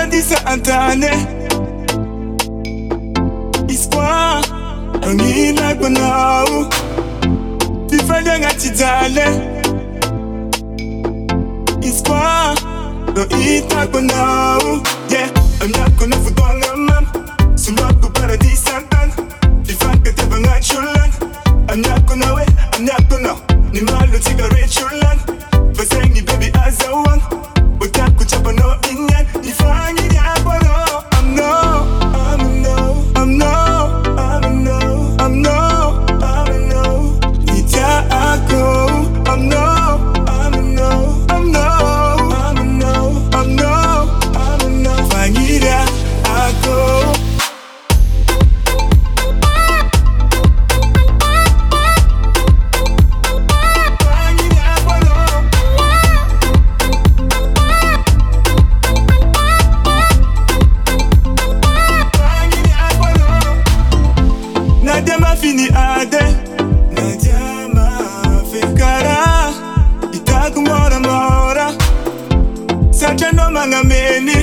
paradisa antane Espoir Angina kwanau Tifanya ngatidale Espoir No ita kwanau Yeah, I'm not gonna forget mam Sulako paradisa antan Fifaka ni ade. Ficará Itagumora mora Sachano mangameni.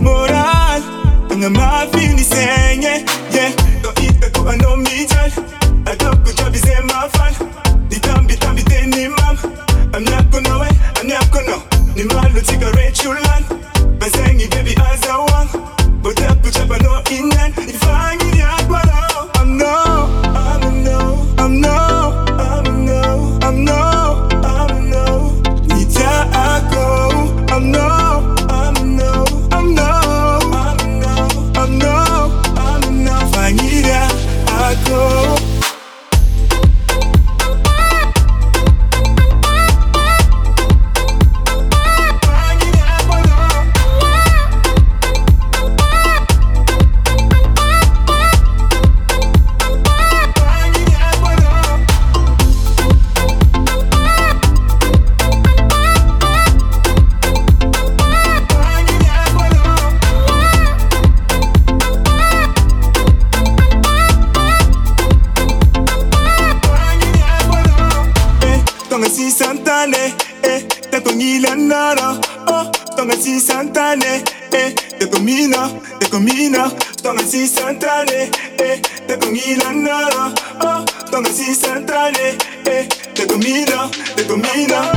Moral. Nga mafini senye. Yeah. Ito ita ko ano mijal Adoko jabi zemafal santane, eh, te comila nara, oh, tonga si santane, eh, te comina, te comina, tonga si santane, eh, te comila nara, oh, tonga si santane, eh, te comina, te comina.